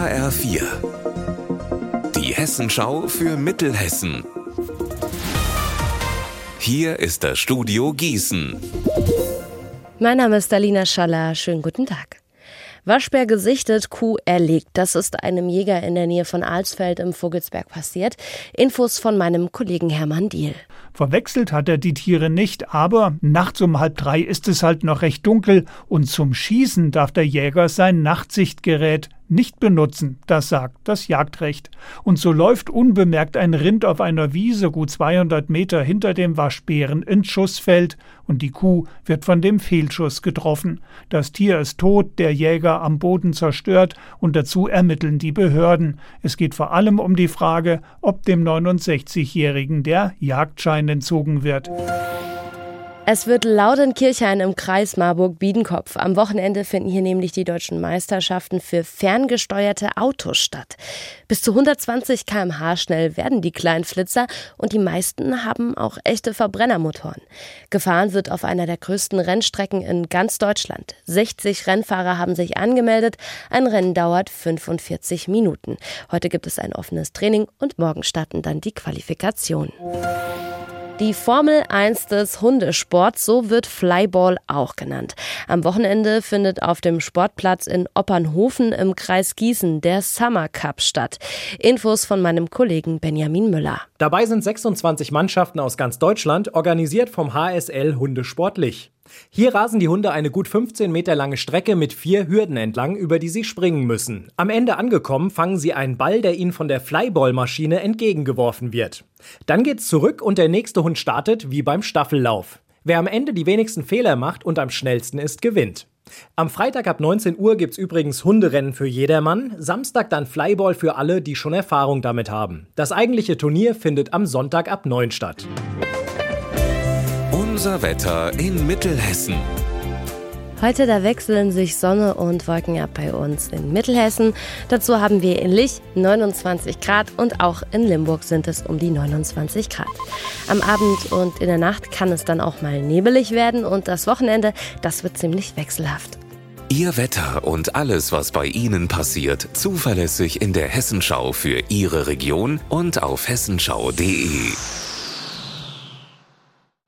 HR4. Die Hessenschau für Mittelhessen. Hier ist das Studio Gießen. Mein Name ist Alina Schaller. Schönen guten Tag. Waschbär gesichtet, Kuh erlegt. Das ist einem Jäger in der Nähe von Alsfeld im Vogelsberg passiert. Infos von meinem Kollegen Hermann Diel. Verwechselt hat er die Tiere nicht, aber nachts um halb drei ist es halt noch recht dunkel und zum Schießen darf der Jäger sein Nachtsichtgerät nicht benutzen, das sagt das Jagdrecht. Und so läuft unbemerkt ein Rind auf einer Wiese gut 200 Meter hinter dem Waschbären ins Schussfeld und die Kuh wird von dem Fehlschuss getroffen. Das Tier ist tot, der Jäger am Boden zerstört und dazu ermitteln die Behörden. Es geht vor allem um die Frage, ob dem 69-Jährigen der Jagdschein entzogen wird. Es wird Kirchhain im Kreis Marburg-Biedenkopf. Am Wochenende finden hier nämlich die deutschen Meisterschaften für ferngesteuerte Autos statt. Bis zu 120 km/h schnell werden die kleinen Flitzer und die meisten haben auch echte Verbrennermotoren. Gefahren wird auf einer der größten Rennstrecken in ganz Deutschland. 60 Rennfahrer haben sich angemeldet. Ein Rennen dauert 45 Minuten. Heute gibt es ein offenes Training und morgen starten dann die Qualifikationen. Die Formel 1 des Hundesports, so wird Flyball auch genannt. Am Wochenende findet auf dem Sportplatz in Oppernhofen im Kreis Gießen der Summer Cup statt. Infos von meinem Kollegen Benjamin Müller. Dabei sind 26 Mannschaften aus ganz Deutschland, organisiert vom HSL Hundesportlich. Hier rasen die Hunde eine gut 15 Meter lange Strecke mit vier Hürden entlang, über die sie springen müssen. Am Ende angekommen, fangen sie einen Ball, der ihnen von der Flyballmaschine entgegengeworfen wird. Dann geht's zurück und der nächste Hund startet, wie beim Staffellauf. Wer am Ende die wenigsten Fehler macht und am schnellsten ist, gewinnt. Am Freitag ab 19 Uhr gibt's übrigens Hunderennen für jedermann, Samstag dann Flyball für alle, die schon Erfahrung damit haben. Das eigentliche Turnier findet am Sonntag ab 9 statt. Unser Wetter in Mittelhessen. Heute da wechseln sich Sonne und Wolken ab bei uns in Mittelhessen. Dazu haben wir in Lich 29 Grad und auch in Limburg sind es um die 29 Grad. Am Abend und in der Nacht kann es dann auch mal nebelig werden und das Wochenende, das wird ziemlich wechselhaft. Ihr Wetter und alles, was bei Ihnen passiert, zuverlässig in der Hessenschau für Ihre Region und auf hessenschau.de.